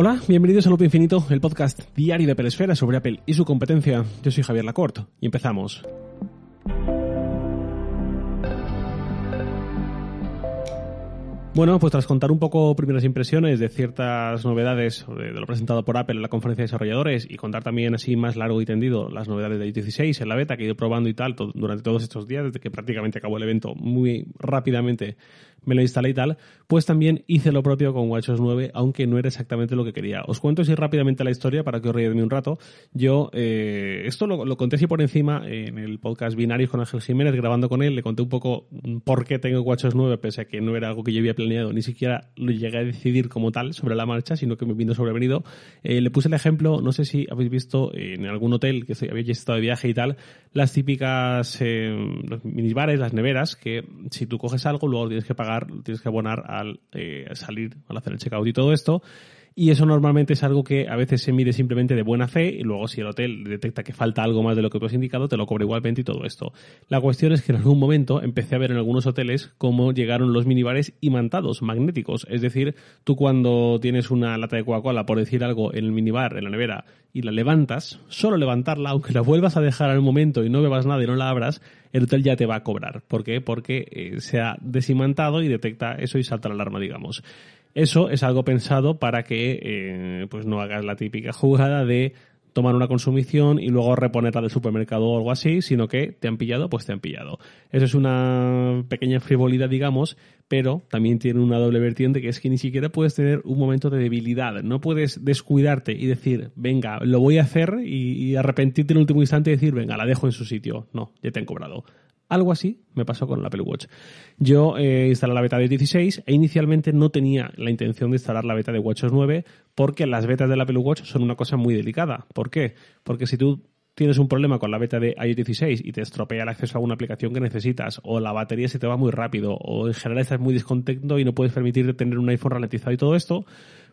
Hola, bienvenidos a Loop Infinito, el podcast diario de Peresfera sobre Apple y su competencia. Yo soy Javier Lacorte y empezamos. Bueno, pues tras contar un poco primeras impresiones de ciertas novedades de lo presentado por Apple en la conferencia de desarrolladores y contar también así más largo y tendido las novedades de iOS 16 en la beta que he ido probando y tal durante todos estos días, desde que prácticamente acabó el evento muy rápidamente me lo instalé y tal, pues también hice lo propio con WatchOS 9, aunque no era exactamente lo que quería. Os cuento así rápidamente la historia para que os ríe de mí un rato. Yo, eh, esto lo, conté así por encima en el podcast Binarios con Ángel Jiménez, grabando con él, le conté un poco por qué tengo WatchOS 9, pese a que no era algo que yo había planeado, ni siquiera lo llegué a decidir como tal sobre la marcha, sino que me vino sobrevenido. Eh, le puse el ejemplo, no sé si habéis visto en algún hotel que habéis estado de viaje y tal, las típicas eh, los minibares, las neveras, que si tú coges algo, luego tienes que pagar tienes que abonar al eh, salir, al hacer el checkout y todo esto. Y eso normalmente es algo que a veces se mide simplemente de buena fe y luego si el hotel detecta que falta algo más de lo que tú has indicado, te lo cobra igualmente y todo esto. La cuestión es que en algún momento empecé a ver en algunos hoteles cómo llegaron los minibares imantados, magnéticos. Es decir, tú cuando tienes una lata de Coca-Cola, por decir algo, en el minibar, en la nevera, y la levantas, solo levantarla, aunque la vuelvas a dejar al momento y no bebas nada y no la abras, el hotel ya te va a cobrar. ¿Por qué? Porque eh, se ha desimantado y detecta eso y salta la alarma, digamos. Eso es algo pensado para que eh, pues no hagas la típica jugada de tomar una consumición y luego reponerla del supermercado o algo así, sino que te han pillado, pues te han pillado. Eso es una pequeña frivolidad, digamos, pero también tiene una doble vertiente que es que ni siquiera puedes tener un momento de debilidad. No puedes descuidarte y decir, venga, lo voy a hacer y, y arrepentirte en el último instante y decir, venga, la dejo en su sitio. No, ya te han cobrado. Algo así me pasó con el Apple Watch. Yo eh, instalé la beta de 16 e inicialmente no tenía la intención de instalar la beta de WatchOS 9 porque las betas del Apple Watch son una cosa muy delicada. ¿Por qué? Porque si tú tienes un problema con la beta de iOS 16 y te estropea el acceso a alguna aplicación que necesitas, o la batería se te va muy rápido, o en general estás muy descontento y no puedes permitirte tener un iPhone ralentizado y todo esto,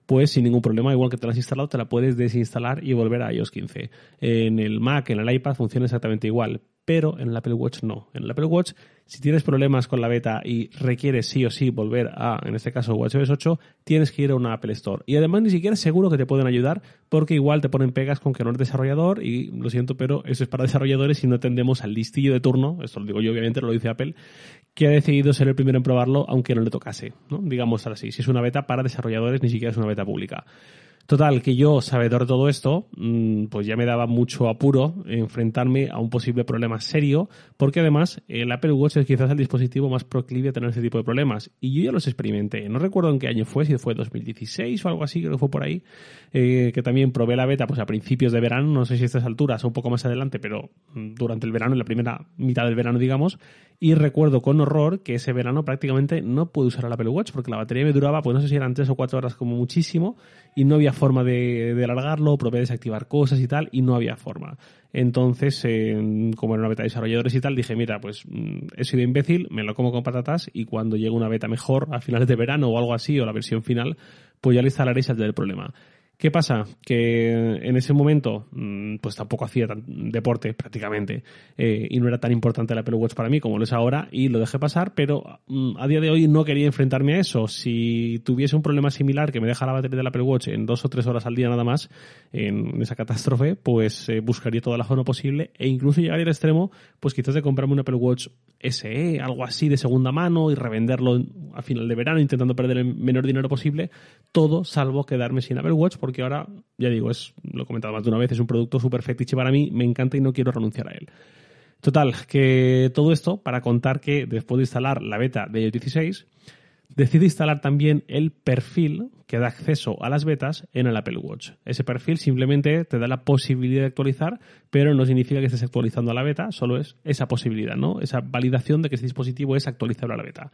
pues sin ningún problema, igual que te la has instalado, te la puedes desinstalar y volver a iOS 15. En el Mac, en el iPad funciona exactamente igual, pero en el Apple Watch no. En el Apple Watch, si tienes problemas con la beta y requieres sí o sí volver a, en este caso, WatchOS 8, tienes que ir a una Apple Store. Y además ni siquiera seguro que te pueden ayudar porque igual te ponen pegas con que no eres desarrollador y lo siento, pero eso es para desarrolladores y no tendemos al listillo de turno, esto lo digo yo obviamente, lo dice Apple, que ha decidido ser el primero en probarlo aunque no le tocase, ¿no? digamos así. Si es una beta para desarrolladores, ni siquiera es una beta pública. Total, que yo, sabedor de todo esto, mm, pues ya me daba mucho apuro enfrentarme a un posible problema serio, porque además el Apple Watch es quizás el dispositivo más proclive a tener este tipo de problemas. Y yo ya los experimenté. No recuerdo en qué año fue, si fue 2016 o algo así, creo que fue por ahí, eh, que también probé la beta pues a principios de verano, no sé si a estas alturas o un poco más adelante, pero mm, durante el verano, en la primera mitad del verano, digamos, y recuerdo con horror que ese verano prácticamente no pude usar el Apple Watch porque la batería me duraba, pues no sé si eran tres o cuatro horas como muchísimo, y no había forma de, alargarlo, probé desactivar cosas y tal, y no había forma. Entonces, como era una beta de desarrolladores y tal, dije, mira, pues mm, he sido imbécil, me lo como con patatas y cuando llegue una beta mejor a finales de verano o algo así, o la versión final, pues ya le instalaré y saldrá el problema. ¿Qué pasa? Que en ese momento, mm, pues tampoco hacía deporte prácticamente eh, y no era tan importante el Apple Watch para mí como lo es ahora y lo dejé pasar, pero mm, a día de hoy no quería enfrentarme a eso. Si tuviese un problema similar que me deja la batería del Apple Watch en dos o tres horas al día nada más, en esa catástrofe, pues eh, buscaría toda la zona posible e incluso llegaría al extremo, pues quizás de comprarme un Apple Watch SE, algo así de segunda mano y revenderlo a final de verano intentando perder el menor dinero posible, todo salvo quedarme sin Apple Watch porque ahora, ya digo, es, lo he comentado más de una vez, es un producto súper fetiche para mí, me encanta y no quiero renunciar a él. Total, que todo esto para contar que después de instalar la beta de iOS 16, decide instalar también el perfil que da acceso a las betas en el Apple Watch. Ese perfil simplemente te da la posibilidad de actualizar, pero no significa que estés actualizando a la beta, solo es esa posibilidad, ¿no? Esa validación de que ese dispositivo es actualizable a la beta.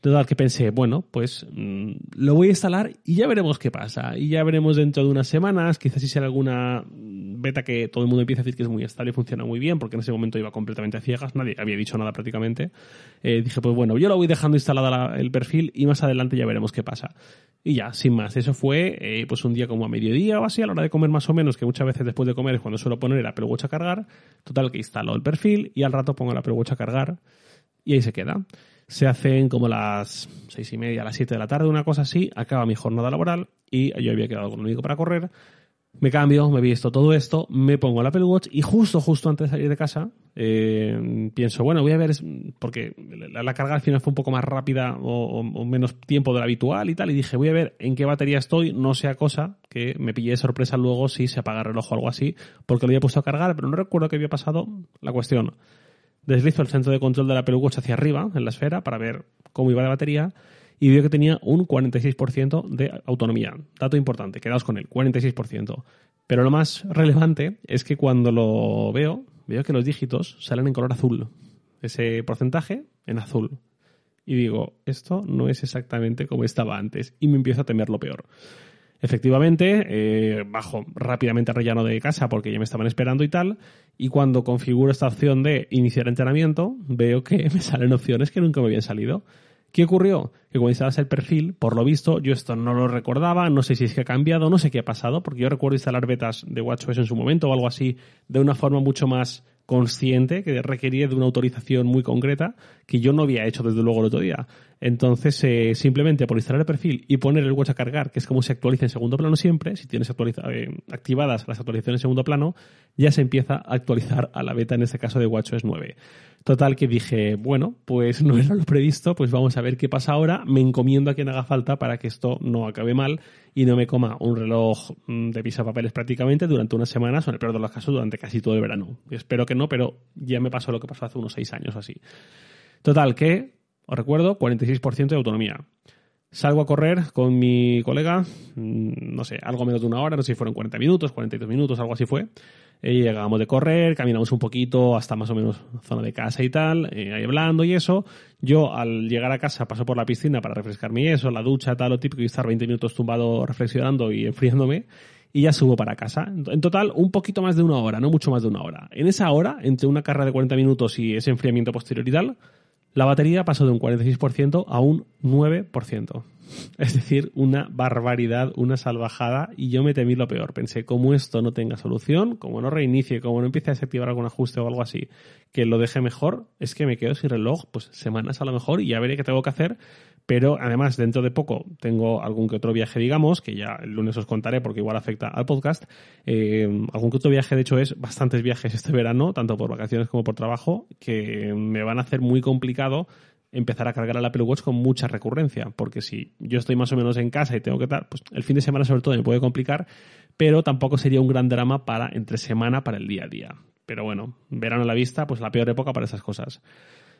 Total, que pensé, bueno, pues mm, lo voy a instalar y ya veremos qué pasa. Y ya veremos dentro de unas semanas, quizás si sea alguna beta que todo el mundo empieza a decir que es muy estable y funciona muy bien, porque en ese momento iba completamente a ciegas, nadie había dicho nada prácticamente. Eh, dije, pues bueno, yo lo voy dejando instalado el perfil y más adelante ya veremos qué pasa. Y ya, sin más, eso fue eh, pues un día como a mediodía o así, a la hora de comer más o menos, que muchas veces después de comer es cuando suelo poner el Apple Watch a cargar. Total, que instalo el perfil y al rato pongo el Apple a cargar y ahí se queda se hacen como las seis y media, las siete de la tarde, una cosa así, acaba mi jornada laboral y yo había quedado con un amigo para correr. Me cambio, me he visto todo esto, me pongo el Apple Watch y justo, justo antes de salir de casa, eh, pienso, bueno, voy a ver, porque la, carga al final fue un poco más rápida o, menos tiempo de lo habitual y tal, y dije, voy a ver en qué batería estoy, no sea cosa que me pille de sorpresa luego si se apaga el reloj o algo así, porque lo había puesto a cargar, pero no recuerdo qué había pasado. La cuestión, deslizo el centro de control del Apple Watch hacia arriba, en la esfera, para ver cómo iba de batería, y veo que tenía un 46% de autonomía. Dato importante, quedaos con él, 46%. Pero lo más relevante es que cuando lo veo, veo que los dígitos salen en color azul. Ese porcentaje en azul. Y digo, esto no es exactamente como estaba antes. Y me empiezo a temer lo peor. Efectivamente, eh, bajo rápidamente al rellano de casa porque ya me estaban esperando y tal. Y cuando configuro esta opción de iniciar entrenamiento, veo que me salen opciones que nunca me habían salido. ¿Qué ocurrió? Que cuando instalas el perfil, por lo visto, yo esto no lo recordaba, no sé si es que ha cambiado, no sé qué ha pasado, porque yo recuerdo instalar betas de WatchOS en su momento o algo así de una forma mucho más consciente, que requería de una autorización muy concreta, que yo no había hecho desde luego el otro día. Entonces, eh, simplemente por instalar el perfil y poner el watch a cargar, que es como se actualiza en segundo plano siempre, si tienes eh, activadas las actualizaciones en segundo plano, ya se empieza a actualizar a la beta, en este caso de WatchOS 9. Total que dije, bueno, pues no era lo previsto, pues vamos a ver qué pasa ahora. Me encomiendo a quien haga falta para que esto no acabe mal y no me coma un reloj mm, de papeles prácticamente durante unas semanas o en el peor de los casos durante casi todo el verano. Espero que no, pero ya me pasó lo que pasó hace unos seis años así. Total que, os recuerdo, 46% de autonomía. Salgo a correr con mi colega, mm, no sé, algo menos de una hora, no sé si fueron 40 minutos, 42 minutos, algo así fue. Y llegamos de correr, caminamos un poquito hasta más o menos zona de casa y tal, eh, ahí hablando y eso. Yo al llegar a casa paso por la piscina para refrescarme y eso, la ducha, tal, lo típico, y estar 20 minutos tumbado reflexionando y enfriándome. Y ya subo para casa. En total, un poquito más de una hora, no mucho más de una hora. En esa hora, entre una carrera de 40 minutos y ese enfriamiento posterior y tal, la batería pasó de un 46% a un 9%. Es decir, una barbaridad, una salvajada, y yo me temí lo peor. Pensé, como esto no tenga solución, como no reinicie, como no empiece a desactivar algún ajuste o algo así, que lo deje mejor, es que me quedo sin reloj, pues semanas a lo mejor, y ya veré qué tengo que hacer. Pero además, dentro de poco tengo algún que otro viaje, digamos, que ya el lunes os contaré porque igual afecta al podcast. Eh, algún que otro viaje, de hecho, es bastantes viajes este verano, tanto por vacaciones como por trabajo, que me van a hacer muy complicado empezar a cargar al Apple Watch con mucha recurrencia, porque si yo estoy más o menos en casa y tengo que estar, pues el fin de semana sobre todo me puede complicar, pero tampoco sería un gran drama para entre semana para el día a día. Pero bueno, verano a la vista, pues la peor época para esas cosas.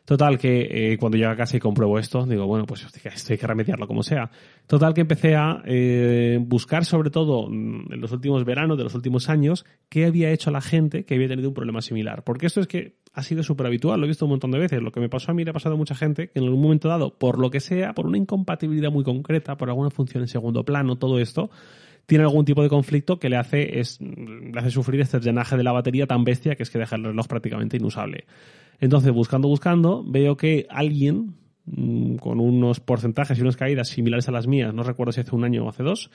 Total que eh, cuando casa y compruebo esto, digo, bueno, pues esto hay que remediarlo como sea. Total que empecé a eh, buscar sobre todo mm, en los últimos veranos de los últimos años qué había hecho la gente que había tenido un problema similar. Porque esto es que ha sido súper habitual, lo he visto un montón de veces. Lo que me pasó a mí le ha pasado a mucha gente que en algún momento dado, por lo que sea, por una incompatibilidad muy concreta, por alguna función en segundo plano, todo esto, tiene algún tipo de conflicto que le hace, es, le hace sufrir este drenaje de la batería tan bestia que es que deja el reloj prácticamente inusable. Entonces, buscando, buscando, veo que alguien mm, con unos porcentajes y unas caídas similares a las mías, no recuerdo si hace un año o hace dos,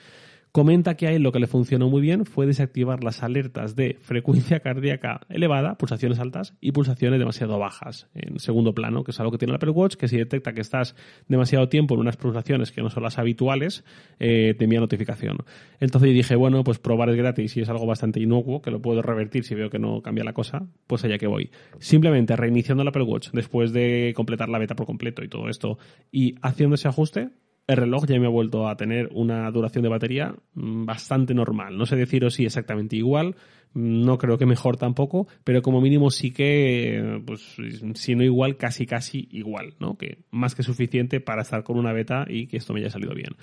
Comenta que a él lo que le funcionó muy bien fue desactivar las alertas de frecuencia cardíaca elevada, pulsaciones altas y pulsaciones demasiado bajas en segundo plano, que es algo que tiene el Apple Watch, que si detecta que estás demasiado tiempo en unas pulsaciones que no son las habituales, eh, te envía notificación. Entonces yo dije, bueno, pues probar es gratis y es algo bastante inocuo, que lo puedo revertir si veo que no cambia la cosa, pues allá que voy. Simplemente reiniciando el Apple Watch después de completar la beta por completo y todo esto y haciendo ese ajuste, el reloj ya me ha vuelto a tener una duración de batería mm, bastante normal. No sé deciros si exactamente igual, mm, no creo que mejor tampoco, pero como mínimo sí que, pues, si no igual, casi casi igual, ¿no? Que más que suficiente para estar con una beta y que esto me haya salido bien.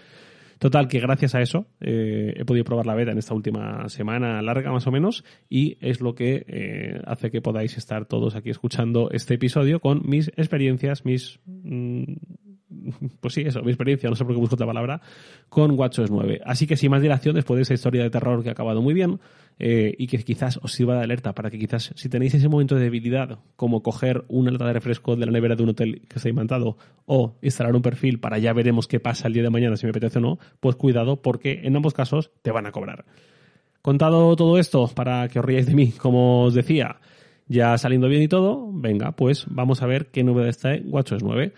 Total, que gracias a eso eh, he podido probar la beta en esta última semana larga más o menos y es lo que eh, hace que podáis estar todos aquí escuchando este episodio con mis experiencias, mis mm, pues sí, eso, mi experiencia, no sé por qué busco otra palabra, con WatchOS 9. Así que sin más dilación, después de esa historia de terror que ha acabado muy bien, eh, y que quizás os sirva de alerta para que quizás si tenéis ese momento de debilidad, como coger una lata de refresco de la nevera de un hotel que está imantado, o instalar un perfil para ya veremos qué pasa el día de mañana si me apetece o no, pues cuidado porque en ambos casos te van a cobrar. Contado todo esto, para que os riáis de mí, como os decía, ya saliendo bien y todo, venga, pues vamos a ver qué novedad está en WatchOS 9.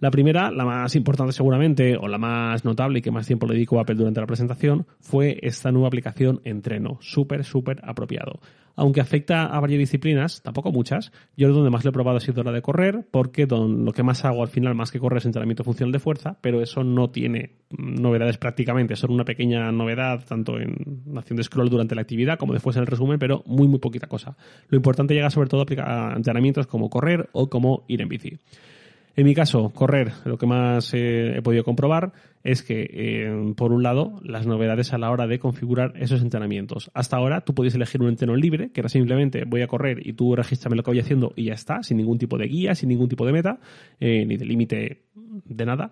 La primera, la más importante seguramente, o la más notable y que más tiempo le dedicó Apple durante la presentación, fue esta nueva aplicación Entreno. Súper, súper apropiado. Aunque afecta a varias disciplinas, tampoco muchas, yo donde más lo he probado ha sido la de correr, porque lo que más hago al final, más que correr, es entrenamiento funcional de fuerza, pero eso no tiene novedades prácticamente, son una pequeña novedad, tanto en acción de scroll durante la actividad como después en el resumen, pero muy, muy poquita cosa. Lo importante llega sobre todo a entrenamientos como correr o como ir en bici. En mi caso, correr, lo que más eh, he podido comprobar es que, eh, por un lado, las novedades a la hora de configurar esos entrenamientos. Hasta ahora tú podías elegir un entreno libre, que era simplemente voy a correr y tú regístrame lo que voy haciendo y ya está, sin ningún tipo de guía, sin ningún tipo de meta, eh, ni de límite de nada.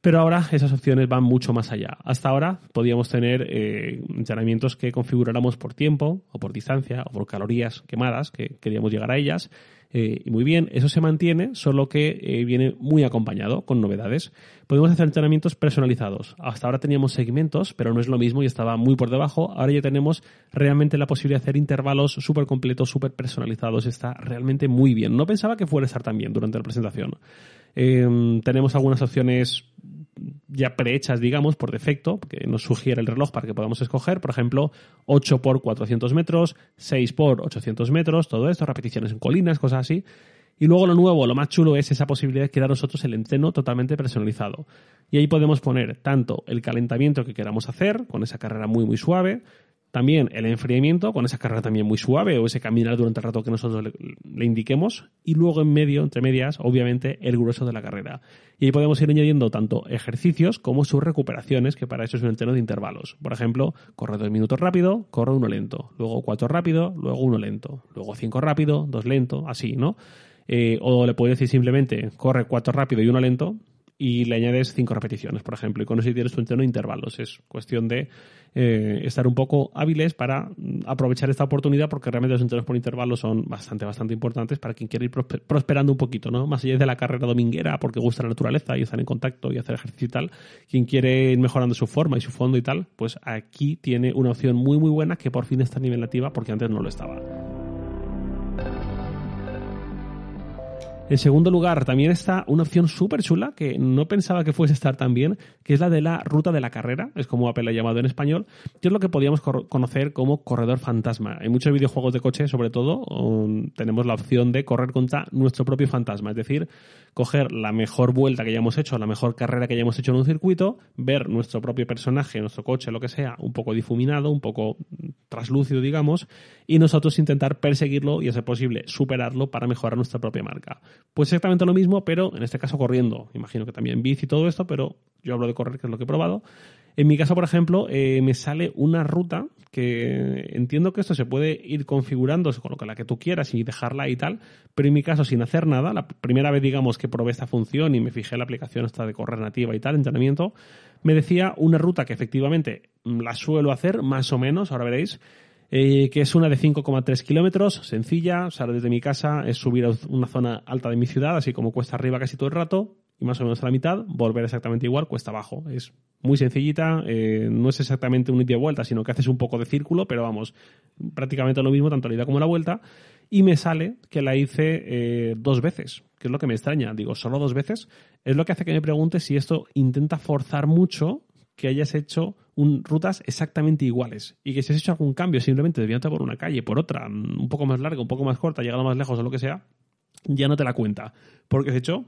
Pero ahora esas opciones van mucho más allá. Hasta ahora podíamos tener entrenamientos que configuráramos por tiempo, o por distancia, o por calorías quemadas, que queríamos llegar a ellas, eh, y muy bien, eso se mantiene, solo que eh, viene muy acompañado con novedades. Podemos hacer entrenamientos personalizados. Hasta ahora teníamos segmentos, pero no es lo mismo y estaba muy por debajo. Ahora ya tenemos realmente la posibilidad de hacer intervalos súper completos, súper personalizados. Está realmente muy bien. No pensaba que fuera a estar tan bien durante la presentación. Em, tenemos algunas opciones ya prehechas, digamos, por defecto, que nos sugiere el reloj para que podamos escoger, por ejemplo, 8 por 400 metros, 6 por 800 metros, todo esto, repeticiones en colinas, cosas así. Y luego lo nuevo, lo más chulo es esa posibilidad de crear nosotros el entreno totalmente personalizado. Y ahí podemos poner tanto el calentamiento que queramos hacer, con esa carrera muy muy suave, también el enfriamiento, con esa carrera también muy suave, o ese caminar durante el rato que nosotros le, indiquemos. Y luego en medio, entre medias, obviamente, el grueso de la carrera. Y ahí podemos ir añadiendo tanto ejercicios como sus recuperaciones, que para eso es un entreno de intervalos. Por ejemplo, corre dos minutos rápido, corre uno lento. Luego cuatro rápido, luego uno lento. Luego cinco rápido, dos lento, así, ¿no? Eh, o le puedes decir simplemente, corre cuatro rápido y uno lento, y le añades cinco repeticiones, por ejemplo, y con eso tienes tu entreno de intervalos. Es cuestión de eh, estar un poco hábiles para mm, aprovechar esta oportunidad porque realmente los entrenos por intervalos son bastante, bastante importantes para quien quiere ir prosperando un poquito, ¿no? Más allá de la carrera dominguera porque gusta la naturaleza y estar en contacto y hacer ejercicio y tal, quien quiere ir mejorando su forma y su fondo y tal, pues aquí tiene una opción muy, muy buena que por fin está a nivel nativa porque antes no lo estaba. En segundo lugar, también está una opción súper chula que no pensaba que fuese estar tan bien, que es la de la ruta de la carrera, es como Apple ha llamado en español, que es lo que podríamos conocer como corredor fantasma. En muchos videojuegos de coche, sobre todo, um, tenemos la opción de correr contra nuestro propio fantasma, es decir, coger la mejor vuelta que hayamos hecho, la mejor carrera que hayamos hecho en un circuito, ver nuestro propio personaje, nuestro coche, lo que sea, un poco difuminado, un poco traslúcido, digamos, y nosotros intentar perseguirlo y, a ser posible, superarlo para mejorar nuestra propia marca. Pues exactamente lo mismo, pero en este caso corriendo. Imagino que también bici y todo esto, pero yo hablo de correr, que es lo que he probado. En mi caso, por ejemplo, eh, me sale una ruta que entiendo que esto se puede ir configurando con lo que la que tú quieras y dejarla y tal, pero en mi caso sin hacer nada, la primera vez digamos que probé esta función y me fijé en la aplicación esta de correr nativa y tal, entrenamiento, me decía una ruta que efectivamente la suelo hacer más o menos, ahora veréis, eh, que es una de 5,3 kilómetros, sencilla, o desde mi casa es subir a una zona alta de mi ciudad, así como cuesta arriba casi todo el rato, y más o menos a la mitad, volver exactamente igual, cuesta abajo. Es muy sencillita, eh, no es exactamente un ida y vuelta, sino que haces un poco de círculo, pero vamos, prácticamente lo mismo, tanto la ida como la vuelta, y me sale que la hice eh, dos veces, que es lo que me extraña. Digo, solo dos veces, es lo que hace que me pregunte si esto intenta forzar mucho que hayas hecho rutas exactamente iguales y que si has hecho algún cambio simplemente desviándote por una calle, por otra, un poco más larga, un poco más corta, llegando más lejos o lo que sea, ya no te la cuenta. Porque has hecho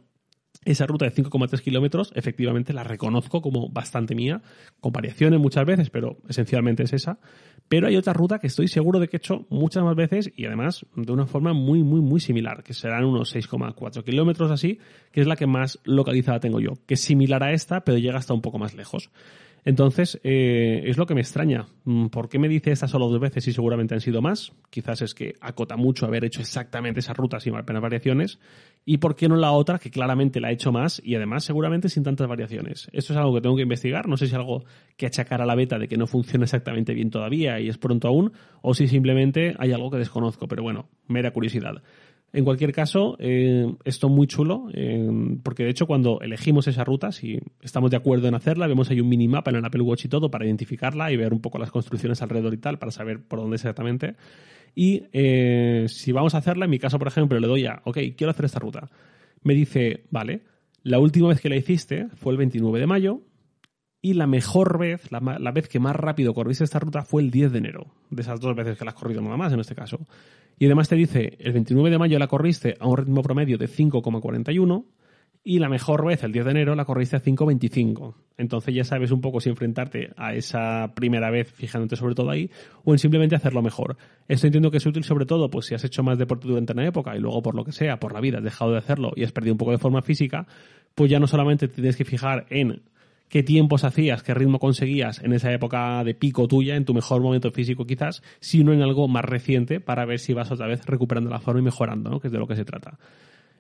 esa ruta de 5,3 kilómetros, efectivamente la reconozco como bastante mía, con variaciones muchas veces, pero esencialmente es esa. Pero hay otra ruta que estoy seguro de que he hecho muchas más veces y además de una forma muy, muy, muy similar, que serán unos 6,4 kilómetros así, que es la que más localizada tengo yo, que es similar a esta, pero llega hasta un poco más lejos. Entonces, eh, es lo que me extraña. Mm, ¿Por qué me dice esta solo dos veces y seguramente han sido más? Quizás es que acota mucho haber hecho exactamente esa ruta sin apenas variaciones. ¿Y por qué no la otra que claramente la ha hecho más y además seguramente sin tantas variaciones? Esto es algo que tengo que investigar. No sé si es algo que achacar a la beta de que no funciona exactamente bien todavía y es pronto aún, o si simplemente hay algo que desconozco. Pero bueno, mera curiosidad. En cualquier caso, eh, esto muy chulo, eh, porque de hecho cuando elegimos esa ruta, si estamos de acuerdo en hacerla, vemos ahí un minimapa en el Apple Watch y todo para identificarla y ver un poco las construcciones alrededor y tal, para saber por dónde exactamente. Y eh, si vamos a hacerla, en mi caso, por ejemplo, le doy a, ok, quiero hacer esta ruta. Me dice, vale, La última vez que la hiciste fue el 29 de mayo y la mejor vez, la, la, vez que más rápido corriste esta ruta fue el 10 de enero, de esas dos veces que la has corrido nada más en este caso. Y además te dice, el 29 de mayo la corriste a un ritmo promedio de 5,41 y la mejor vez, el 10 de enero, la corriste a 5.25. Entonces ya sabes un poco si enfrentarte a esa primera vez fijándote sobre todo ahí o en simplemente hacerlo mejor. Esto entiendo que es útil sobre todo pues si has hecho más deporte durante una época y luego por lo que sea, por la vida, has dejado de hacerlo y has perdido un poco de forma física, pues ya no solamente tienes que fijar en qué tiempos hacías, qué ritmo conseguías en esa época de pico tuya, en tu mejor momento físico quizás, sino en algo más reciente para ver si vas otra vez recuperando la forma y mejorando, ¿no? que es de lo que se trata.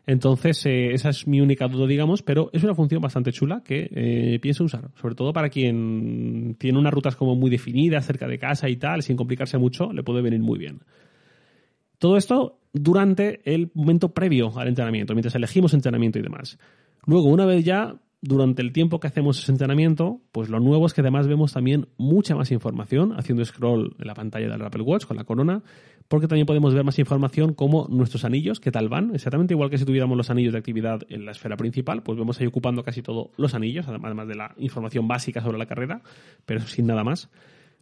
Entonces, eh, esa es mi única duda, digamos, pero es una función bastante chula que eh, pienso usar, sobre todo para quien tiene unas rutas como muy definidas cerca de casa y tal, sin complicarse mucho, le puede venir muy bien. Todo esto durante el momento previo al entrenamiento, mientras elegimos entrenamiento y demás. Luego, una vez ya durante el tiempo que hacemos ese entrenamiento, pues lo nuevo es que además vemos también mucha más información haciendo scroll en la pantalla del Apple Watch con la corona, porque también podemos ver más información como nuestros anillos, qué tal van, exactamente igual que si tuviéramos los anillos de actividad en la esfera principal, pues vemos ahí ocupando casi todos los anillos, además de la información básica sobre la carrera, pero sin nada más.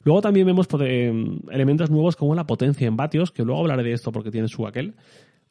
Luego también vemos pues, eh, elementos nuevos como la potencia en vatios, que luego hablaré de esto porque tiene su aquel,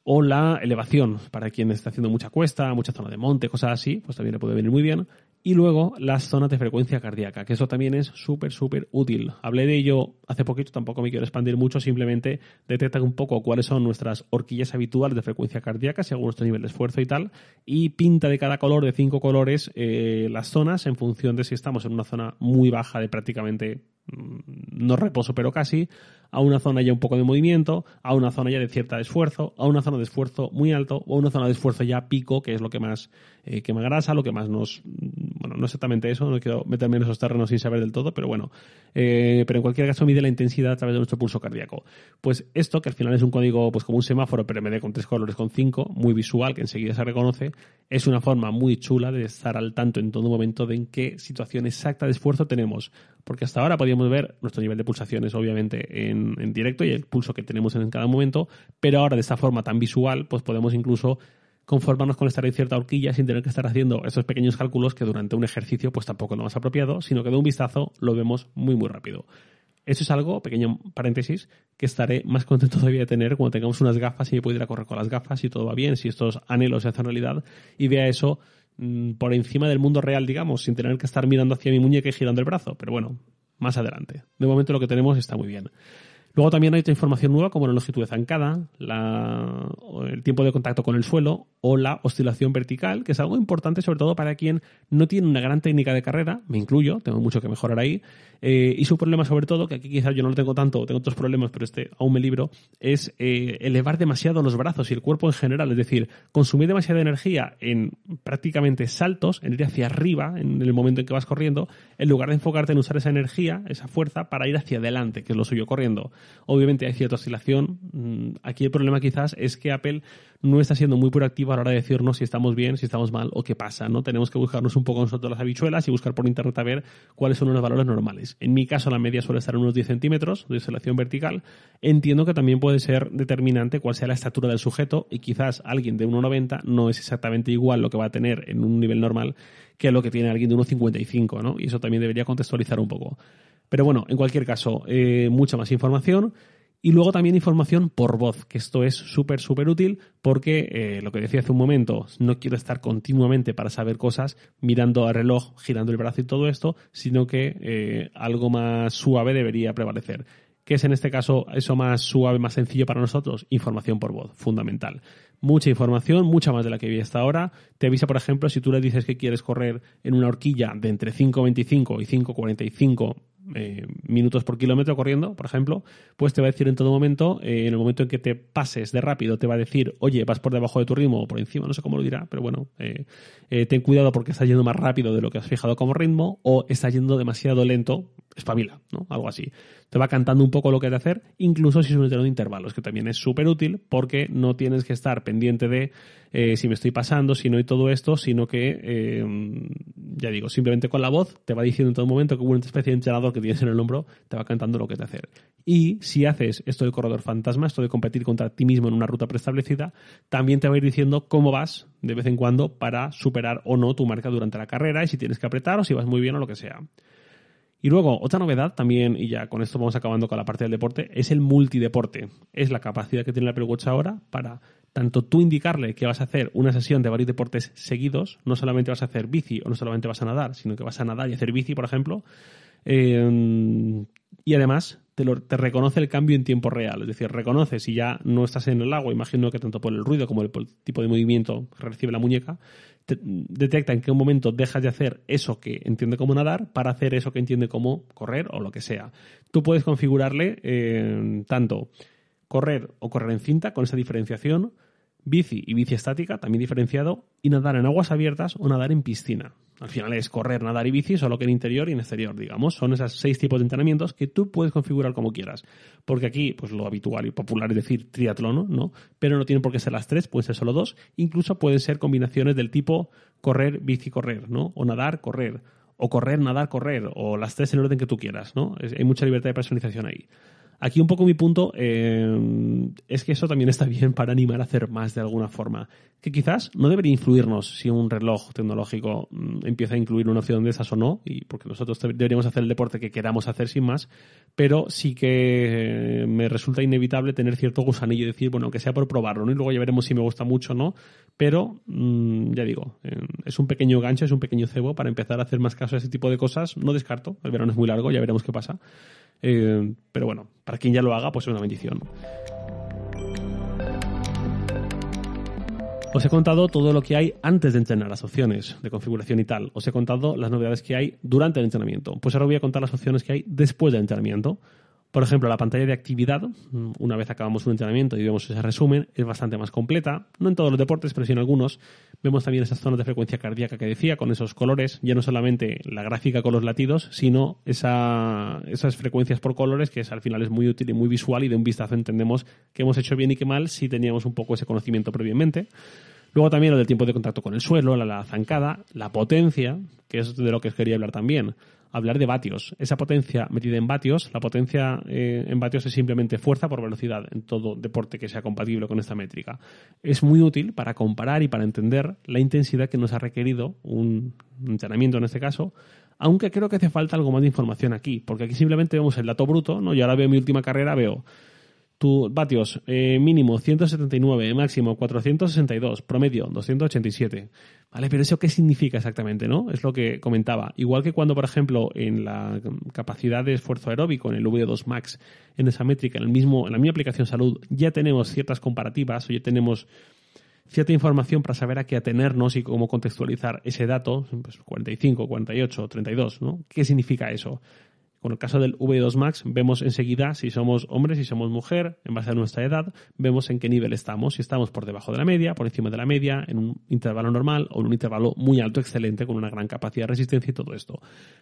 o la elevación, para quien está haciendo mucha cuesta, mucha zona de monte, cosas así, pues también le puede venir muy bien. Y luego las zonas de frecuencia cardíaca, que eso también es súper, súper útil. Hablé de ello hace poquito, tampoco me quiero expandir mucho, simplemente detecta un poco cuáles son nuestras horquillas habituales de frecuencia cardíaca, según nuestro nivel de esfuerzo y tal, y pinta de cada color, de cinco colores, eh, las zonas en función de si estamos en una zona muy baja de prácticamente mm, no reposo, pero casi, a una zona ya un poco de movimiento, a una zona ya de cierta esfuerzo, a una zona de esfuerzo muy alto o a una zona de esfuerzo ya pico, que es lo que más eh, quema grasa, lo que más nos... Bueno, no exactamente eso, no quiero meterme en esos terrenos sin saber del todo, pero bueno. Eh, pero en cualquier caso mide la intensidad a través de nuestro pulso cardíaco. Pues esto, que al final es un código pues como un semáforo, pero en vez con tres colores, con cinco, muy visual, que enseguida se reconoce, es una forma muy chula de estar al tanto en todo momento de en qué situación exacta de esfuerzo tenemos. Porque hasta ahora podíamos ver nuestro nivel de pulsaciones, obviamente, en en, directo y el pulso que tenemos en cada momento, pero ahora de esta forma tan visual, pues podemos incluso conformarnos con estar en cierta horquilla sin tener que estar haciendo esos pequeños cálculos que durante un ejercicio pues tampoco no más apropiado, sino que de un vistazo lo vemos muy muy rápido. Eso es algo, pequeño paréntesis, que estaré más contento todavía de tener cuando tengamos unas gafas y me pueda ir a correr con las gafas y todo va bien, si estos anhelos se hacen realidad y vea eso mm, por encima del mundo real, digamos, sin tener que estar mirando hacia mi muñeca y girando el brazo. Pero bueno, más adelante. De momento lo que tenemos está muy bien. Luego también hay otra información nueva como la longitud de zancada, el tiempo de contacto con el suelo o la oscilación vertical, que es algo importante sobre todo para quien no tiene una gran técnica de carrera, me incluyo, tengo mucho que mejorar ahí, eh, y su problema sobre todo, que aquí quizás yo no lo tengo tanto, tengo otros problemas, pero este aún me libro, es eh, elevar demasiado los brazos y el cuerpo en general, es decir, consumir demasiada energía en prácticamente saltos, en ir hacia arriba en el momento en que vas corriendo, en lugar de enfocarte en usar esa energía, esa fuerza, para ir hacia adelante, que es lo suyo corriendo. Obviamente hay cierta oscilación. Mm, aquí el problema quizás es que Apple no está siendo muy proactiva a la hora de decirnos si estamos bien, si estamos mal o qué pasa. ¿no? Tenemos que buscarnos un poco nosotros las habichuelas y buscar por internet a ver cuáles son los valores normales. En mi caso, la media suele estar en unos 10 centímetros de oscilación vertical. Entiendo que también puede ser determinante cuál sea la estatura del sujeto y quizás alguien de 1,90 no es exactamente igual lo que va a tener en un nivel normal que lo que tiene alguien de 1,55, ¿no? Y eso también debería contextualizar un poco. Pero bueno, en cualquier caso, eh, mucha más información. Y luego también información por voz, que esto es súper, súper útil porque, eh, lo que decía hace un momento, no quiero estar continuamente para saber cosas mirando al reloj, girando el brazo y todo esto, sino que eh, algo más suave debería prevalecer. ¿Qué es en este caso eso más suave, más sencillo para nosotros? Información por voz, fundamental. Mucha información, mucha más de la que vi hasta ahora. Te avisa, por ejemplo, si tú le dices que quieres correr en una horquilla de entre 5.25 y 5.45 eh, minutos por kilómetro corriendo, por ejemplo, pues te va a decir en todo momento, eh, en el momento en que te pases de rápido, te va a decir, oye, vas por debajo de tu ritmo o por encima, no sé cómo lo dirá, pero bueno, eh, ten cuidado porque estás yendo más rápido de lo que has fijado como ritmo o estás yendo demasiado lento, espabila, ¿no? Algo así. Te va cantando un poco lo que hay que hacer, incluso si es un entreno de intervalos, que también es súper útil porque no tienes que estar pendiente de si me estoy pasando, si no hay todo esto, sino que, ya digo, simplemente con la voz te va diciendo en todo momento que una especie de entrenador que tienes en el hombro te va cantando lo que que hacer. Y si haces esto del corredor fantasma, esto de competir contra ti mismo en una ruta preestablecida, también te va a ir diciendo cómo vas de vez en cuando para superar o no tu marca durante la carrera y si tienes que apretar o si vas muy bien o lo que sea. Y luego, otra novedad también, y ya con esto vamos acabando con la parte del deporte, es el multideporte. Es la capacidad que tiene la Apple Watch ahora para tanto tú indicarle que vas a hacer una sesión de varios deportes seguidos, no solamente vas a hacer bici o no solamente vas a nadar, sino que vas a nadar y hacer bici, por ejemplo, eh, y además te, reconoce el cambio en tiempo real. Es decir, reconoce si ya no estás en el agua, imagino que tanto por el ruido como por el tipo de movimiento que recibe la muñeca, detecta en qué momento dejas de hacer eso que entiende como nadar para hacer eso que entiende como correr o lo que sea. Tú puedes configurarle eh, tanto correr o correr en cinta con esa diferenciación, bici y bici estática, también diferenciado, y nadar en aguas abiertas o nadar en piscina. Al final es correr, nadar y bici, solo que en interior y en exterior, digamos. Son esos seis tipos de entrenamientos que tú puedes configurar como quieras. Porque aquí, pues lo habitual y popular es decir triatlón, ¿no? Pero no tienen por qué ser las tres, pueden ser solo dos. Incluso pueden ser combinaciones del tipo correr, bici, correr, ¿no? O nadar, correr. O correr, nadar, correr. O las tres en el orden que tú quieras, ¿no? hay mucha libertad de personalización ahí. Aquí un poco mi punto eh, es que eso también está bien para animar a hacer más de alguna forma. Que quizás no debería influirnos si un reloj tecnológico mm, empieza a incluir una opción de esas o no, y porque nosotros deberíamos hacer el deporte que queramos hacer sin más, pero sí que eh, me resulta inevitable tener cierto gusanillo y decir, bueno, que sea por probarlo. Y luego ya veremos si me gusta mucho o no, pero mm, ya digo, eh, es un pequeño gancho, es un pequeño cebo para empezar a hacer más caso a ese tipo de cosas. No descarto, el verano es muy largo, ya veremos qué pasa. Eh, pero bueno, para quien ya lo haga, pues es una bendición. Os he contado todo lo que hay antes de entrenar, las opciones de configuración y tal. Os he contado las novedades que hay durante el entrenamiento. Pues ahora voy a contar las opciones que hay después del entrenamiento. Por ejemplo, la pantalla de actividad, una vez acabamos un entrenamiento y vemos ese resumen, es bastante más completa. No en todos los deportes, pero sí en algunos. Vemos también esas zonas de frecuencia cardíaca que decía, con esos colores, ya no solamente la gráfica con los latidos, sino esa, esas frecuencias por colores, que es, al final es muy útil y muy visual y de un vistazo entendemos qué hemos hecho bien y qué mal si teníamos un poco ese conocimiento previamente. Luego también lo del tiempo de contacto con el suelo, la, la zancada, la potencia, que es de lo que os quería hablar también hablar de vatios. Esa potencia metida en vatios, la potencia eh, en vatios es simplemente fuerza por velocidad en todo deporte que sea compatible con esta métrica. Es muy útil para comparar y para entender la intensidad que nos ha requerido un entrenamiento en este caso, aunque creo que hace falta algo más de información aquí, porque aquí simplemente vemos el dato bruto, ¿no? Yo ahora veo mi última carrera, veo tu vatios eh, mínimo 179, máximo 462, promedio 287. ¿Vale? Pero eso qué significa exactamente, ¿no? Es lo que comentaba. Igual que cuando, por ejemplo, en la capacidad de esfuerzo aeróbico, en el VO2 Max, en esa métrica, en el mismo, en la misma aplicación salud, ya tenemos ciertas comparativas o ya tenemos cierta información para saber a qué atenernos y cómo contextualizar ese dato, pues 45, 48, 32, ¿no? ¿Qué significa eso? Con el caso del V2 Max vemos enseguida si somos hombres, si somos mujer, en base a nuestra edad, vemos en qué nivel estamos, si estamos por debajo de la media, por encima de la media, en un intervalo normal o en un intervalo muy alto, excelente, con una gran capacidad de resistencia y todo esto.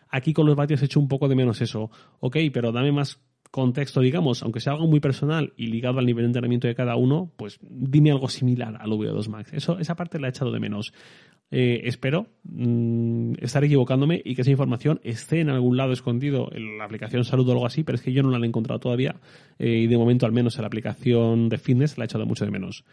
Aquí con los vatios he hecho un poco de menos eso. Ok, pero dame más contexto, digamos, aunque sea algo muy personal y ligado al nivel de entrenamiento de cada uno, pues dime algo similar al V2 Max. Eso, esa parte la he echado de menos. Eh, espero mm, estar equivocándome y que esa información esté en algún lado escondido en la aplicación Salud o algo así, pero es que yo no la he encontrado todavía eh, y de momento al menos en la aplicación de fitness la he echado mucho de menos.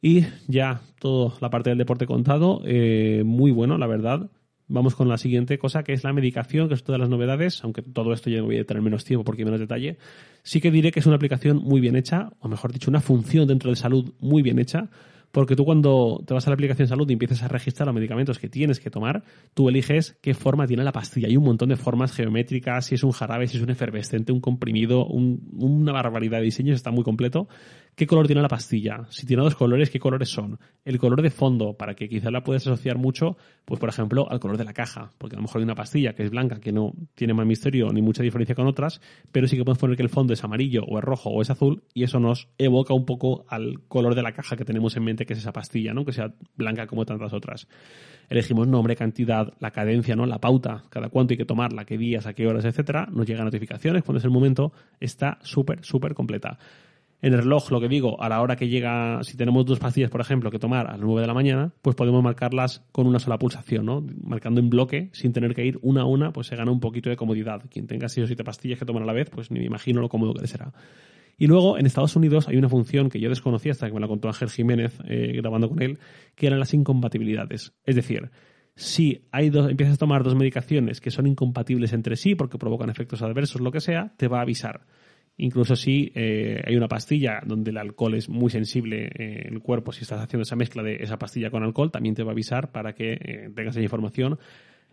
Y ya toda la parte del deporte contado, eh, muy bueno, la verdad. Vamos con la siguiente cosa, que es la medicación, que es todas las novedades, aunque todo esto ya voy a tener menos tiempo porque menos detalle. Sí que diré que es una aplicación muy bien hecha, o mejor dicho, una función dentro de salud muy bien hecha, porque tú cuando te vas a la aplicación salud y empiezas a registrar los medicamentos que tienes que tomar, tú eliges qué forma tiene la pastilla. Hay un montón de formas geométricas, si es un jarabe, si es un efervescente, un comprimido, una barbaridad de diseños, está muy completo, qué color tiene la pastilla, si tiene dos colores, qué colores son, el color de fondo, para que quizás la puedas asociar mucho, pues por ejemplo, al color de la caja, porque a lo mejor hay una pastilla que es blanca, que no tiene más misterio ni mucha diferencia con otras, pero sí que podemos poner que el fondo es amarillo o es rojo o es azul y eso nos evoca un poco al color de la caja que tenemos en mente, que es esa pastilla, ¿no? Que sea blanca como tantas otras. Elegimos nombre, cantidad, la cadencia, ¿no? La pauta, cada cuánto hay que tomarla, qué días, a qué horas, etcétera. Nos llegan notificaciones cuando es el momento. Está súper, súper completa. En el reloj, lo que digo, a la hora que llega, si tenemos dos pastillas, por ejemplo, que tomar a las 9 de la mañana, pues podemos marcarlas con una sola pulsación, ¿no? Marcando en bloque, sin tener que ir una a una, pues se gana un poquito de comodidad. Quien tenga 6 o 7 pastillas que tomar a la vez, pues ni me imagino lo cómodo que le será. Y luego, en Estados Unidos, hay una función que yo desconocía hasta que me la contó Ángel Jiménez, eh, grabando con él, que eran las incompatibilidades. Es decir, si hay dos, empiezas a tomar dos medicaciones que son incompatibles entre sí porque provocan efectos adversos, lo que sea, te va a avisar. Incluso si eh, hay una pastilla donde el alcohol es muy sensible en el cuerpo, si estás haciendo esa mezcla de esa pastilla con alcohol, también te va a avisar para que eh, tengas esa información.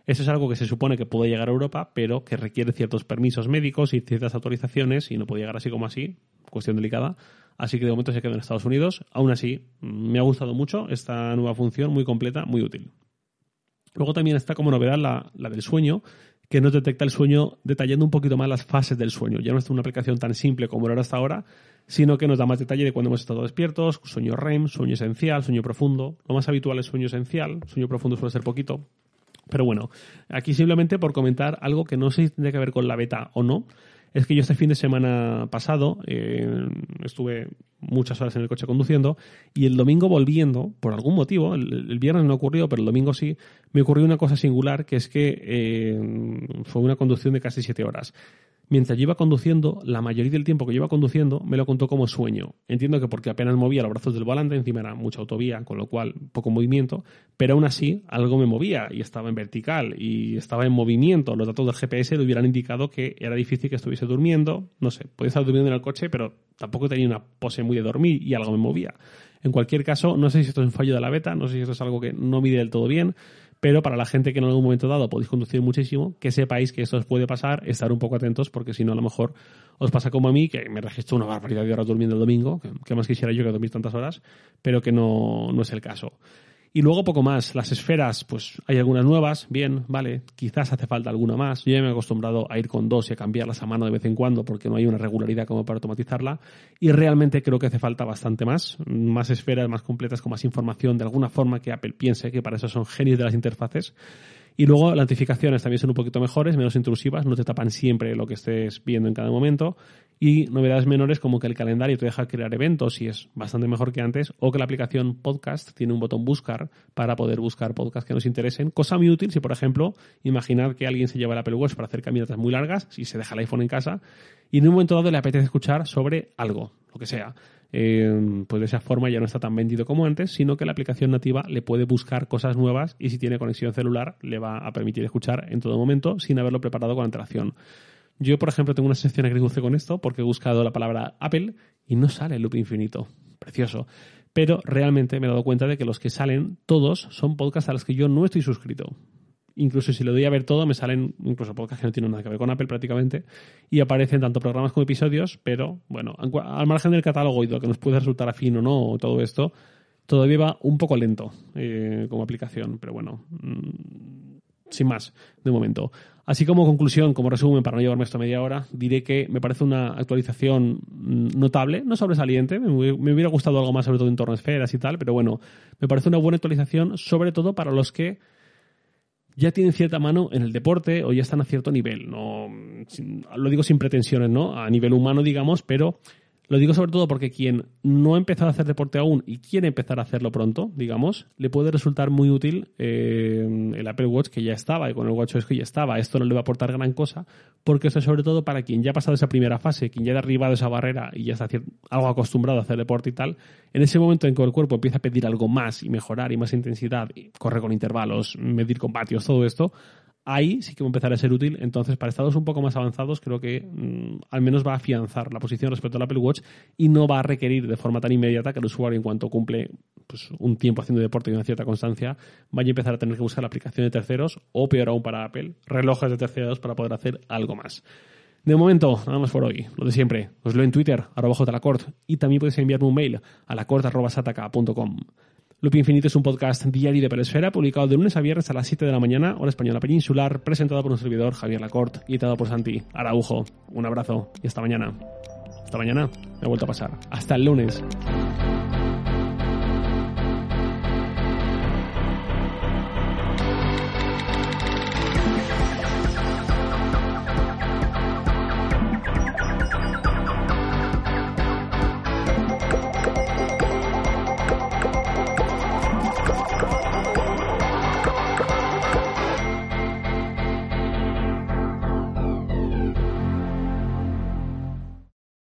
Eso es algo que se supone que puede llegar a Europa, pero que requiere ciertos permisos médicos y ciertas autorizaciones y no puede llegar así como así, cuestión delicada. Así que de momento se queda en Estados Unidos. Aún así, me ha gustado mucho esta nueva función, muy completa, muy útil. Luego también está como novedad la, la del sueño, que nos detecta el sueño detallando un poquito más las fases del sueño. Ya no es una aplicación tan simple como era hasta ahora, sino que nos da más detalle de cuando hemos estado despiertos, sueño REM, sueño esencial, sueño profundo. Lo más habitual es sueño esencial, sueño profundo suele ser poquito. Pero bueno, aquí simplemente por comentar algo que no sé si tendría que ver con la beta o no, es que yo este fin de semana pasado eh, estuve muchas horas en el coche conduciendo y el domingo volviendo, por algún motivo, el, viernes no ocurrió, pero el domingo sí, me ocurrió una cosa singular que es que eh, fue una conducción de casi siete horas mientras yo iba conduciendo, la mayoría del tiempo que yo iba conduciendo me lo contó como sueño. Entiendo que porque apenas movía los brazos del volante, encima era mucha autovía, con lo cual poco movimiento, pero aún así algo me movía y estaba en vertical y estaba en movimiento. Los datos del GPS le hubieran indicado que era difícil que estuviese durmiendo. No sé, podía estar durmiendo en el coche, pero tampoco tenía una pose muy de dormir y algo me movía. En cualquier caso, no sé si esto es un fallo de la beta, no sé si esto es algo que no mide del todo bien, pero para la gente que en algún momento dado podéis conducir muchísimo, que sepáis que esto os puede pasar, estar un poco atentos, porque si no, a lo mejor os pasa como a mí, que me registro una barbaridad de horas durmiendo el domingo, que, más quisiera yo que dormir tantas horas, pero que no, no es el caso. Y luego poco más. Las esferas, pues hay algunas nuevas, bien, vale, quizás hace falta alguna más. Yo ya me he acostumbrado a ir con dos y a cambiarlas a mano de vez en cuando porque no hay una regularidad como para automatizarla. Y realmente creo que hace falta bastante más. Más esferas, más completas, con más información, de alguna forma que Apple piense que para eso son genios de las interfaces. Y luego las notificaciones también son un poquito mejores, menos intrusivas, no te tapan siempre lo que estés viendo en cada momento y novedades menores como que el calendario te deja crear eventos y es bastante mejor que antes, o que la aplicación podcast tiene un botón buscar para poder buscar podcasts que nos interesen. Cosa muy útil si, por ejemplo, imaginar que alguien se lleva el Apple para hacer caminatas muy largas, si se deja el iPhone en casa, y en un momento dado le apetece escuchar sobre algo, lo que sea. Eh, pues de esa forma ya no está tan vendido como antes, sino que la aplicación nativa le puede buscar cosas nuevas y si tiene conexión celular le va a permitir escuchar en todo momento sin haberlo preparado con antelación. Yo, por ejemplo, tengo una sección agridulce con esto porque he buscado la palabra Apple y no sale el loop infinito. Precioso. Pero realmente me he dado cuenta de que los que salen, todos, son podcasts a los que yo no estoy suscrito. Incluso si le doy a ver todo, me salen incluso podcasts que no tienen nada que ver con Apple prácticamente. Y aparecen tanto programas como episodios, pero bueno, al margen del catálogo y lo que nos puede resultar afín o no, todo esto, todavía va un poco lento eh, como aplicación. Pero bueno, mm, sin más, de momento. Así como conclusión, como resumen, para no llevarme esto a media hora, diré que me parece una actualización notable, no sobresaliente. Me, hubiera gustado algo más, sobre todo en torno a esferas y tal, pero bueno, me parece una buena actualización, sobre todo para los que ya tienen cierta mano en el deporte o ya están a cierto nivel. No, lo digo sin pretensiones, ¿no? A nivel humano, digamos, pero lo digo sobre todo porque quien no ha empezado a hacer deporte aún y quiere empezar a hacerlo pronto, digamos, le puede resultar muy útil eh, el Apple Watch que ya estaba y con el WatchOS que ya estaba. Esto no le va a aportar gran cosa porque esto es sobre todo para quien ya ha pasado esa primera fase, quien ya ha derribado esa barrera y ya está algo acostumbrado a hacer deporte y tal. En ese momento en que el cuerpo empieza a pedir algo más y mejorar y más intensidad, y correr con intervalos, medir combatios, todo esto, ahí sí que va a empezar a ser útil. Entonces, para estados un poco más avanzados, creo que mm, al menos va a afianzar la posición respecto al Apple Watch y no va a requerir de forma tan inmediata que el usuario, en cuanto cumple pues, un tiempo haciendo deporte y una cierta constancia, vaya a empezar a tener que buscar la aplicación de terceros o, peor aún para Apple, relojes de terceros para poder hacer algo más. De momento, nada más por hoy. Lo de siempre. Os leo en Twitter, arroba jlacort, y también podéis enviarme un mail a lacort.sataka.com. Loop Infinito es un podcast diario de Peresfera, publicado de lunes a viernes a las 7 de la mañana, hora española peninsular, presentado por un servidor, Javier Lacorte, y editado por Santi Araujo. Un abrazo y hasta mañana. Hasta mañana. Me ha vuelto a pasar. Hasta el lunes.